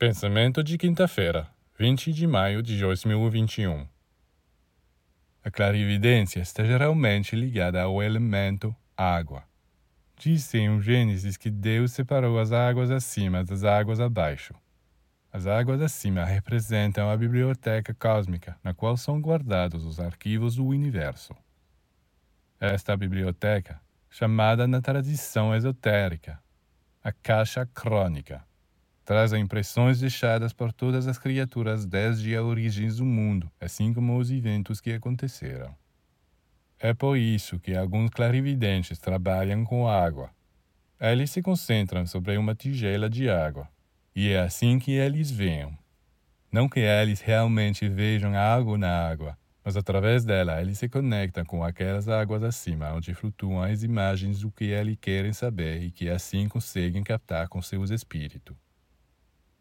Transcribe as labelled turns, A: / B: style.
A: Pensamento de quinta-feira, 20 de maio de 2021. A clarividência está geralmente ligada ao elemento água. Diz em Gênesis que Deus separou as águas acima das águas abaixo. As águas acima representam a biblioteca cósmica, na qual são guardados os arquivos do universo. Esta biblioteca, chamada na tradição esotérica, a caixa crônica, traz impressões deixadas por todas as criaturas desde a origem do mundo, assim como os eventos que aconteceram. É por isso que alguns clarividentes trabalham com água. Eles se concentram sobre uma tigela de água, e é assim que eles veem. Não que eles realmente vejam algo na água, mas através dela eles se conectam com aquelas águas acima onde flutuam as imagens do que eles querem saber e que assim conseguem captar com seus espíritos.